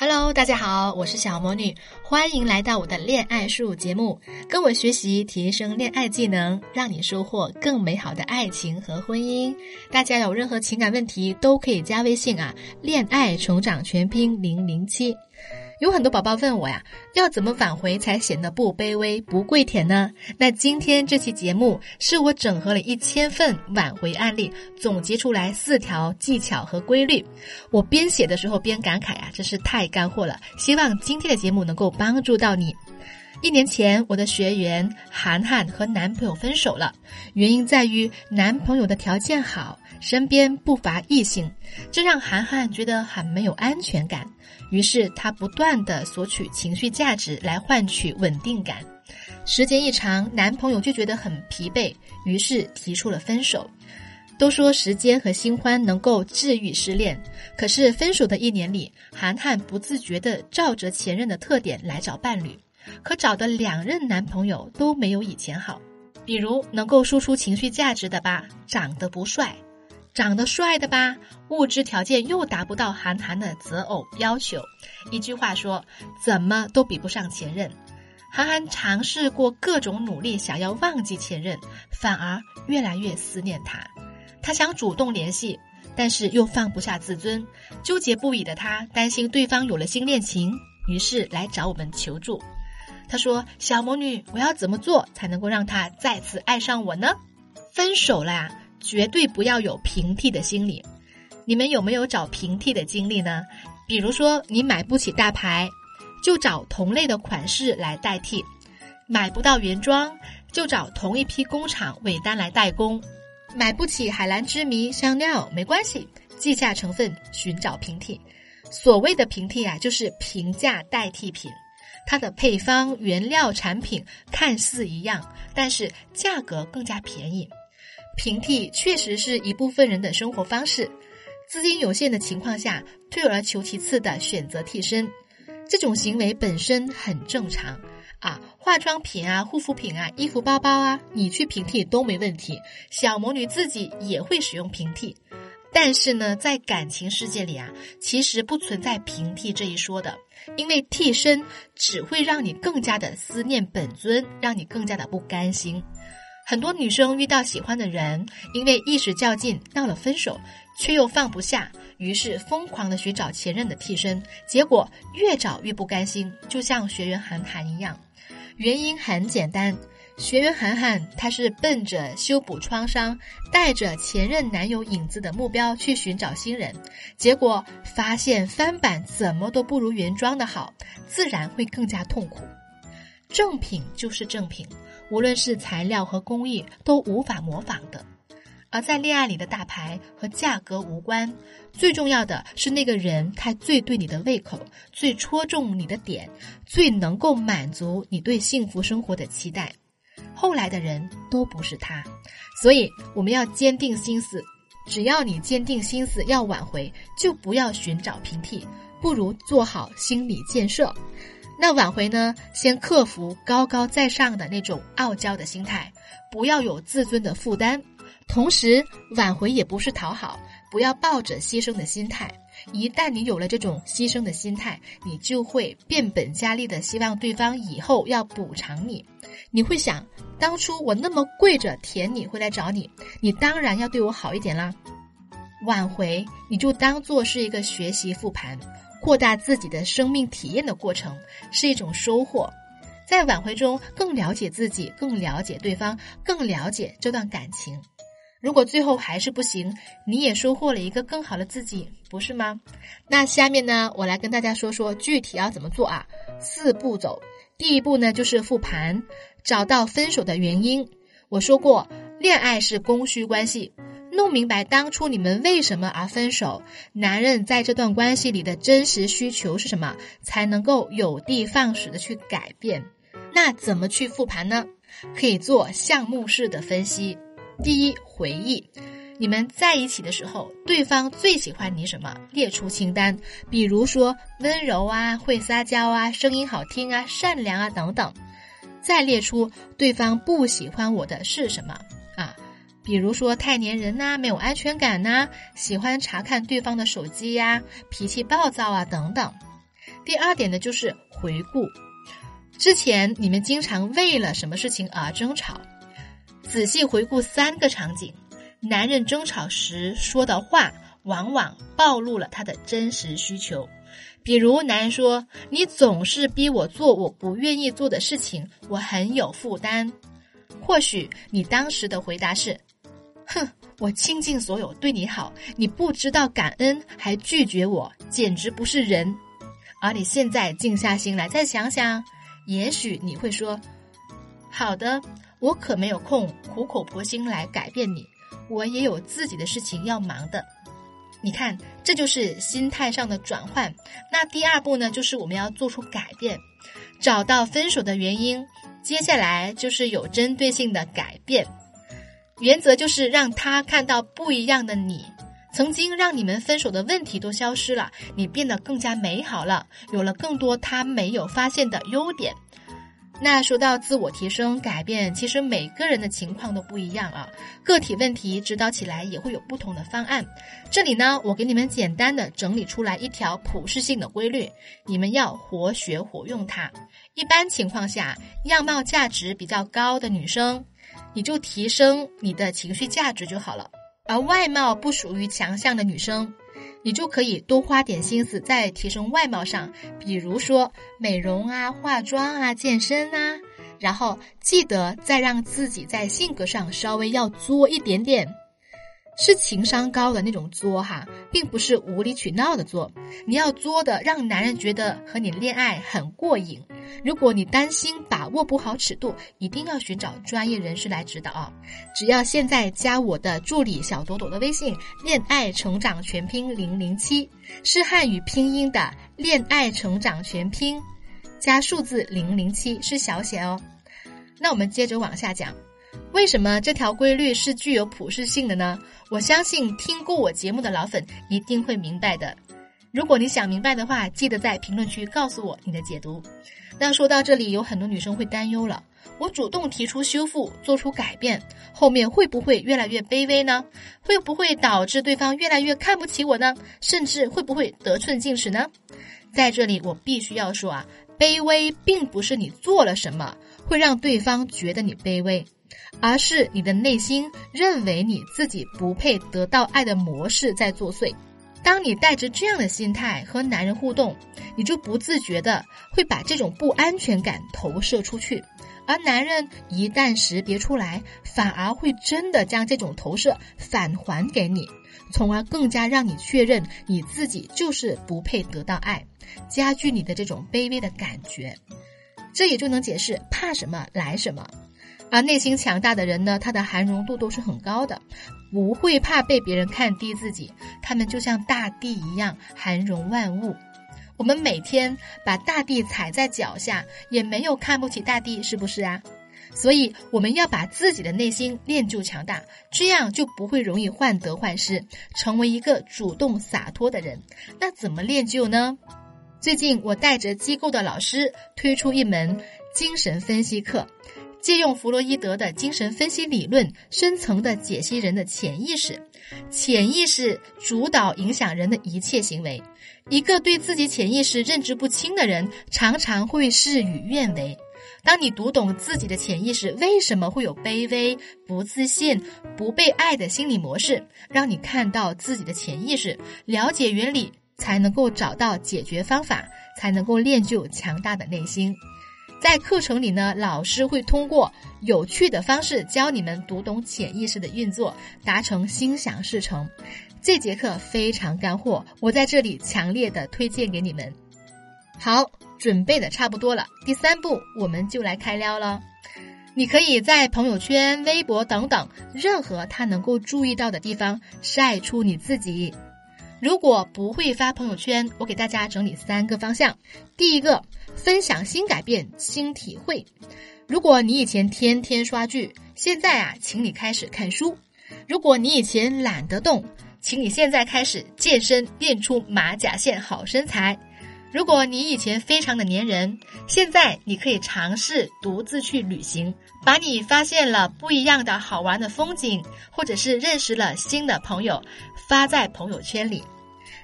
Hello，大家好，我是小魔女，欢迎来到我的恋爱树节目，跟我学习提升恋爱技能，让你收获更美好的爱情和婚姻。大家有任何情感问题都可以加微信啊，恋爱成长全拼零零七。有很多宝宝问我呀，要怎么挽回才显得不卑微、不跪舔呢？那今天这期节目是我整合了一千份挽回案例，总结出来四条技巧和规律。我边写的时候边感慨啊，真是太干货了。希望今天的节目能够帮助到你。一年前，我的学员涵涵和男朋友分手了，原因在于男朋友的条件好，身边不乏异性，这让涵涵觉得很没有安全感。于是她不断的索取情绪价值来换取稳定感。时间一长，男朋友就觉得很疲惫，于是提出了分手。都说时间和新欢能够治愈失恋，可是分手的一年里，涵涵不自觉地照着前任的特点来找伴侣。可找的两任男朋友都没有以前好，比如能够输出情绪价值的吧，长得不帅；长得帅的吧，物质条件又达不到韩寒的择偶要求。一句话说，怎么都比不上前任。韩寒尝试过各种努力，想要忘记前任，反而越来越思念他。他想主动联系，但是又放不下自尊，纠结不已的他担心对方有了新恋情，于是来找我们求助。他说：“小魔女，我要怎么做才能够让他再次爱上我呢？分手了呀，绝对不要有平替的心理。你们有没有找平替的经历呢？比如说，你买不起大牌，就找同类的款式来代替；买不到原装，就找同一批工厂尾单来代工；买不起海蓝之谜香料，没关系，记下成分，寻找平替。所谓的平替啊，就是平价代替品。”它的配方、原料、产品看似一样，但是价格更加便宜。平替确实是一部分人的生活方式，资金有限的情况下，退而求其次的选择替身，这种行为本身很正常啊。化妆品啊、护肤品啊、衣服、包包啊，你去平替都没问题。小魔女自己也会使用平替。但是呢，在感情世界里啊，其实不存在平替这一说的，因为替身只会让你更加的思念本尊，让你更加的不甘心。很多女生遇到喜欢的人，因为一时较劲闹了分手，却又放不下，于是疯狂的寻找前任的替身，结果越找越不甘心，就像学员韩寒一样。原因很简单。学员涵涵，她是奔着修补创伤、带着前任男友影子的目标去寻找新人，结果发现翻版怎么都不如原装的好，自然会更加痛苦。正品就是正品，无论是材料和工艺都无法模仿的。而在恋爱里的大牌和价格无关，最重要的是那个人他最对你的胃口，最戳中你的点，最能够满足你对幸福生活的期待。后来的人都不是他，所以我们要坚定心思。只要你坚定心思要挽回，就不要寻找平替，不如做好心理建设。那挽回呢？先克服高高在上的那种傲娇的心态，不要有自尊的负担。同时，挽回也不是讨好，不要抱着牺牲的心态。一旦你有了这种牺牲的心态，你就会变本加厉的希望对方以后要补偿你。你会想，当初我那么跪着舔你会来找你，你当然要对我好一点啦。挽回你就当做是一个学习复盘、扩大自己的生命体验的过程，是一种收获。在挽回中更了解自己，更了解对方，更了解这段感情。如果最后还是不行，你也收获了一个更好的自己，不是吗？那下面呢，我来跟大家说说具体要怎么做啊？四步走，第一步呢就是复盘，找到分手的原因。我说过，恋爱是供需关系，弄明白当初你们为什么而分手，男人在这段关系里的真实需求是什么，才能够有的放矢的去改变。那怎么去复盘呢？可以做项目式的分析。第一，回忆你们在一起的时候，对方最喜欢你什么？列出清单，比如说温柔啊、会撒娇啊、声音好听啊、善良啊等等。再列出对方不喜欢我的是什么？比如说太粘人呐、没有安全感呐、喜欢查看对方的手机呀、脾气暴躁啊等等。第二点呢，就是回顾之前你们经常为了什么事情而争吵，仔细回顾三个场景，男人争吵时说的话往往暴露了他的真实需求。比如，男人说：“你总是逼我做我不愿意做的事情，我很有负担。”或许你当时的回答是：“哼，我倾尽所有对你好，你不知道感恩还拒绝我，简直不是人。”而你现在静下心来再想想，也许你会说：“好的，我可没有空苦口婆心来改变你，我也有自己的事情要忙的。”你看，这就是心态上的转换。那第二步呢，就是我们要做出改变，找到分手的原因。接下来就是有针对性的改变，原则就是让他看到不一样的你。曾经让你们分手的问题都消失了，你变得更加美好了，有了更多他没有发现的优点。那说到自我提升、改变，其实每个人的情况都不一样啊，个体问题指导起来也会有不同的方案。这里呢，我给你们简单的整理出来一条普适性的规律，你们要活学活用它。一般情况下，样貌价值比较高的女生，你就提升你的情绪价值就好了；而外貌不属于强项的女生，你就可以多花点心思在提升外貌上，比如说美容啊、化妆啊、健身啊，然后记得再让自己在性格上稍微要作一点点。是情商高的那种作哈，并不是无理取闹的作。你要作的，让男人觉得和你恋爱很过瘾。如果你担心把握不好尺度，一定要寻找专业人士来指导啊！只要现在加我的助理小朵朵的微信“恋爱成长全拼零零七”，是汉语拼音的“恋爱成长全拼”，加数字零零七是小写哦。那我们接着往下讲。为什么这条规律是具有普适性的呢？我相信听过我节目的老粉一定会明白的。如果你想明白的话，记得在评论区告诉我你的解读。那说到这里，有很多女生会担忧了：我主动提出修复，做出改变，后面会不会越来越卑微呢？会不会导致对方越来越看不起我呢？甚至会不会得寸进尺呢？在这里，我必须要说啊，卑微并不是你做了什么会让对方觉得你卑微。而是你的内心认为你自己不配得到爱的模式在作祟。当你带着这样的心态和男人互动，你就不自觉的会把这种不安全感投射出去，而男人一旦识别出来，反而会真的将这种投射返还给你，从而更加让你确认你自己就是不配得到爱，加剧你的这种卑微的感觉。这也就能解释怕什么来什么。而内心强大的人呢，他的含容度都是很高的，不会怕被别人看低自己。他们就像大地一样含容万物。我们每天把大地踩在脚下，也没有看不起大地，是不是啊？所以我们要把自己的内心练就强大，这样就不会容易患得患失，成为一个主动洒脱的人。那怎么练就呢？最近我带着机构的老师推出一门精神分析课。借用弗洛伊德的精神分析理论，深层的解析人的潜意识。潜意识主导影响人的一切行为。一个对自己潜意识认知不清的人，常常会事与愿违。当你读懂自己的潜意识为什么会有卑微、不自信、不被爱的心理模式，让你看到自己的潜意识，了解原理，才能够找到解决方法，才能够练就强大的内心。在课程里呢，老师会通过有趣的方式教你们读懂潜意识的运作，达成心想事成。这节课非常干货，我在这里强烈的推荐给你们。好，准备的差不多了，第三步我们就来开撩了。你可以在朋友圈、微博等等任何他能够注意到的地方晒出你自己。如果不会发朋友圈，我给大家整理三个方向。第一个。分享新改变、新体会。如果你以前天天刷剧，现在啊，请你开始看书；如果你以前懒得动，请你现在开始健身，练出马甲线好身材；如果你以前非常的粘人，现在你可以尝试独自去旅行，把你发现了不一样的好玩的风景，或者是认识了新的朋友，发在朋友圈里。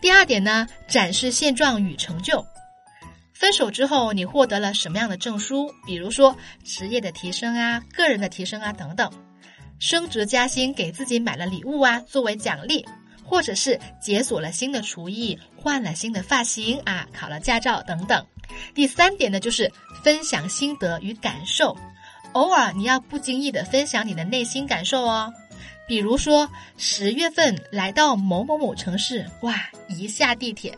第二点呢，展示现状与成就。分手之后你获得了什么样的证书？比如说职业的提升啊，个人的提升啊等等，升职加薪，给自己买了礼物啊作为奖励，或者是解锁了新的厨艺，换了新的发型啊，考了驾照等等。第三点呢，就是分享心得与感受。偶尔你要不经意的分享你的内心感受哦，比如说十月份来到某某某城市，哇，一下地铁，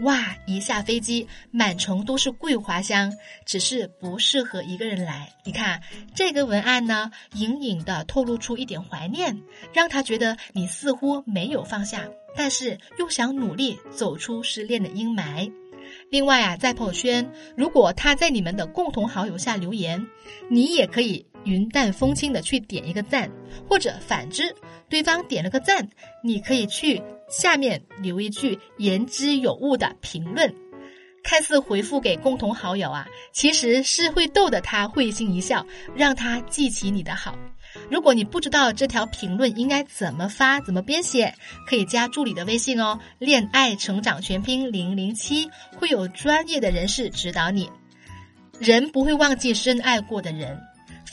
哇，一下飞机，满城都是桂花香，只是不适合一个人来。你看这个文案呢，隐隐的透露出一点怀念，让他觉得你似乎没有放下，但是又想努力走出失恋的阴霾。另外啊，在朋友圈，如果他在你们的共同好友下留言，你也可以云淡风轻的去点一个赞，或者反之，对方点了个赞，你可以去下面留一句言之有物的评论。看似回复给共同好友啊，其实是会逗得他会心一笑，让他记起你的好。如果你不知道这条评论应该怎么发、怎么编写，可以加助理的微信哦。恋爱成长全拼零零七，会有专业的人士指导你。人不会忘记深爱过的人，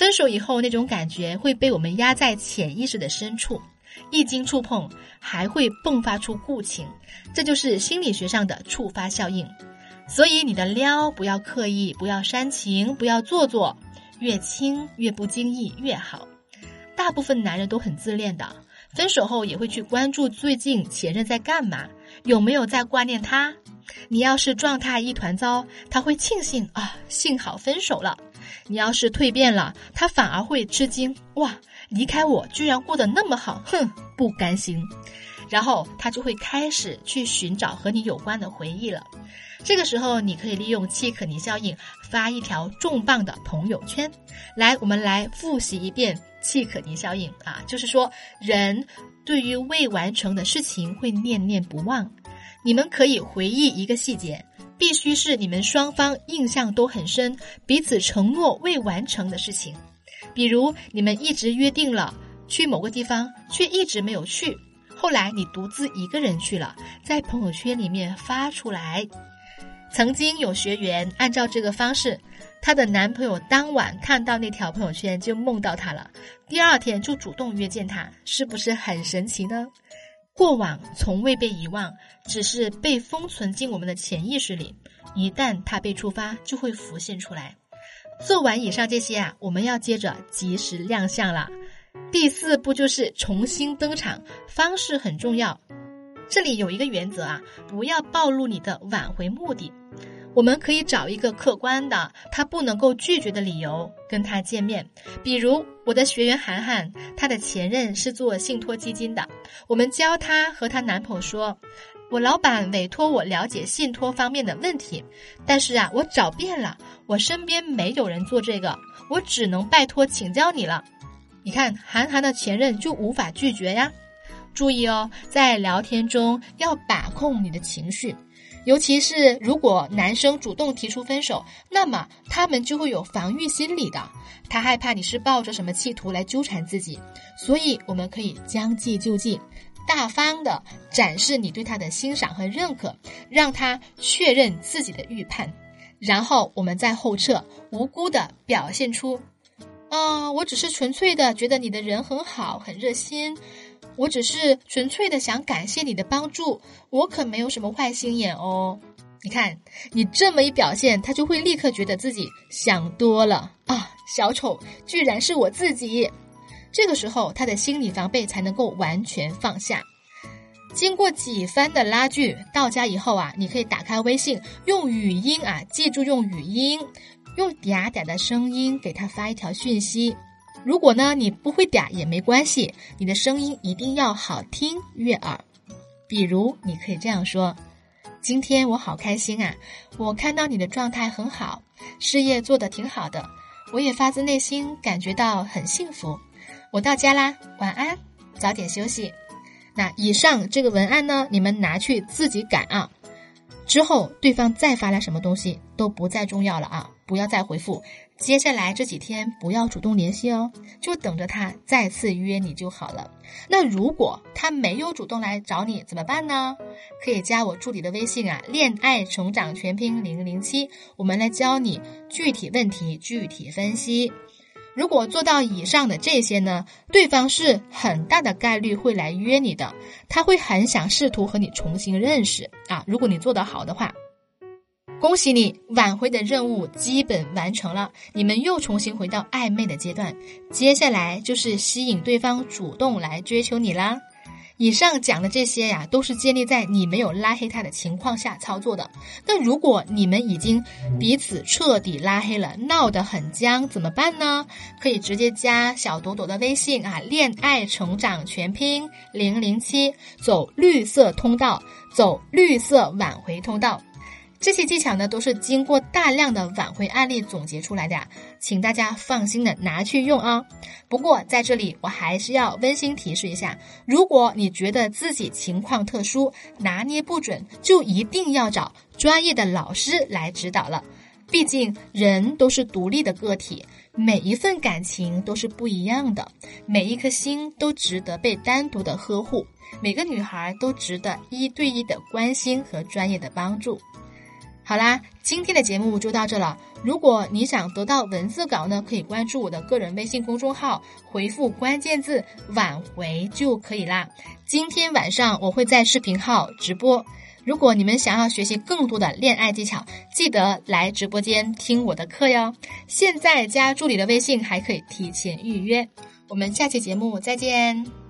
分手以后那种感觉会被我们压在潜意识的深处，一经触碰还会迸发出故情，这就是心理学上的触发效应。所以你的撩不要刻意，不要煽情，不要做作，越轻越不经意越好。大部分男人都很自恋的，分手后也会去关注最近前任在干嘛，有没有在挂念他。你要是状态一团糟，他会庆幸啊，幸好分手了；你要是蜕变了，他反而会吃惊，哇，离开我居然过得那么好，哼，不甘心。然后他就会开始去寻找和你有关的回忆了。这个时候，你可以利用契可尼效应发一条重磅的朋友圈。来，我们来复习一遍契可尼效应啊，就是说，人对于未完成的事情会念念不忘。你们可以回忆一个细节，必须是你们双方印象都很深、彼此承诺未完成的事情。比如，你们一直约定了去某个地方，却一直没有去，后来你独自一个人去了，在朋友圈里面发出来。曾经有学员按照这个方式，她的男朋友当晚看到那条朋友圈就梦到她了，第二天就主动约见她，是不是很神奇呢？过往从未被遗忘，只是被封存进我们的潜意识里，一旦它被触发，就会浮现出来。做完以上这些啊，我们要接着及时亮相了。第四步就是重新登场，方式很重要。这里有一个原则啊，不要暴露你的挽回目的。我们可以找一个客观的、他不能够拒绝的理由跟他见面。比如我的学员涵涵，她的前任是做信托基金的。我们教她和她男朋友说：“我老板委托我了解信托方面的问题，但是啊，我找遍了，我身边没有人做这个，我只能拜托请教你了。”你看，韩寒的前任就无法拒绝呀。注意哦，在聊天中要把控你的情绪，尤其是如果男生主动提出分手，那么他们就会有防御心理的，他害怕你是抱着什么企图来纠缠自己，所以我们可以将计就计，大方的展示你对他的欣赏和认可，让他确认自己的预判，然后我们再后撤，无辜的表现出，啊，我只是纯粹的觉得你的人很好，很热心。我只是纯粹的想感谢你的帮助，我可没有什么坏心眼哦。你看，你这么一表现，他就会立刻觉得自己想多了啊！小丑居然是我自己，这个时候他的心理防备才能够完全放下。经过几番的拉锯，到家以后啊，你可以打开微信，用语音啊，记住用语音，用嗲嗲的声音给他发一条讯息。如果呢，你不会嗲也没关系，你的声音一定要好听悦耳。比如，你可以这样说：“今天我好开心啊，我看到你的状态很好，事业做得挺好的，我也发自内心感觉到很幸福。我到家啦，晚安，早点休息。”那以上这个文案呢，你们拿去自己改啊。之后对方再发来什么东西都不再重要了啊，不要再回复。接下来这几天不要主动联系哦，就等着他再次约你就好了。那如果他没有主动来找你怎么办呢？可以加我助理的微信啊，恋爱成长全拼零零七，我们来教你具体问题具体分析。如果做到以上的这些呢，对方是很大的概率会来约你的，他会很想试图和你重新认识啊。如果你做得好的话。恭喜你，挽回的任务基本完成了，你们又重新回到暧昧的阶段。接下来就是吸引对方主动来追求你啦。以上讲的这些呀，都是建立在你没有拉黑他的情况下操作的。那如果你们已经彼此彻底拉黑了，闹得很僵，怎么办呢？可以直接加小朵朵的微信啊，恋爱成长全拼零零七，走绿色通道，走绿色挽回通道。这些技巧呢，都是经过大量的挽回案例总结出来的呀，请大家放心的拿去用啊。不过在这里，我还是要温馨提示一下：如果你觉得自己情况特殊，拿捏不准，就一定要找专业的老师来指导了。毕竟人都是独立的个体，每一份感情都是不一样的，每一颗心都值得被单独的呵护，每个女孩都值得一对一的关心和专业的帮助。好啦，今天的节目就到这了。如果你想得到文字稿呢，可以关注我的个人微信公众号，回复关键字“挽回”就可以啦。今天晚上我会在视频号直播。如果你们想要学习更多的恋爱技巧，记得来直播间听我的课哟。现在加助理的微信还可以提前预约。我们下期节目再见。